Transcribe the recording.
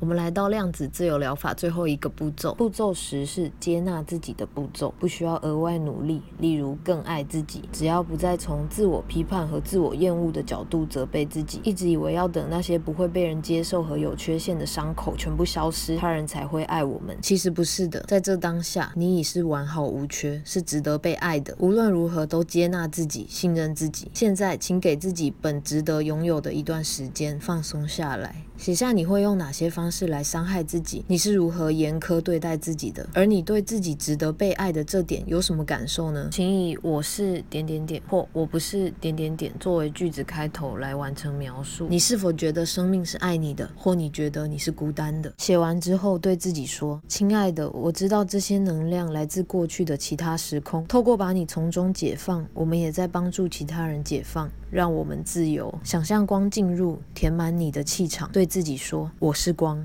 我们来到量子自由疗法最后一个步骤，步骤十是接纳自己的步骤，不需要额外努力，例如更爱自己，只要不再从自我批判和自我厌恶的角度责备自己。一直以为要等那些不会被人接受和有缺陷的伤口全部消失，他人才会爱我们。其实不是的，在这当下，你已是完好无缺，是值得被爱的。无论如何，都接纳自己，信任自己。现在，请给自己本值得拥有的一段时间，放松下来。写下你会用哪些方式来伤害自己？你是如何严苛对待自己的？而你对自己值得被爱的这点有什么感受呢？请以“我是点点点”或“我不是点点点”作为句子开头来完成描述。你是否觉得生命是爱你的，或你觉得你是孤单的？写完之后，对自己说：“亲爱的，我知道这些能量来自过去的其他时空。透过把你从中解放，我们也在帮助其他人解放。”让我们自由，想象光进入，填满你的气场。对自己说：“我是光。”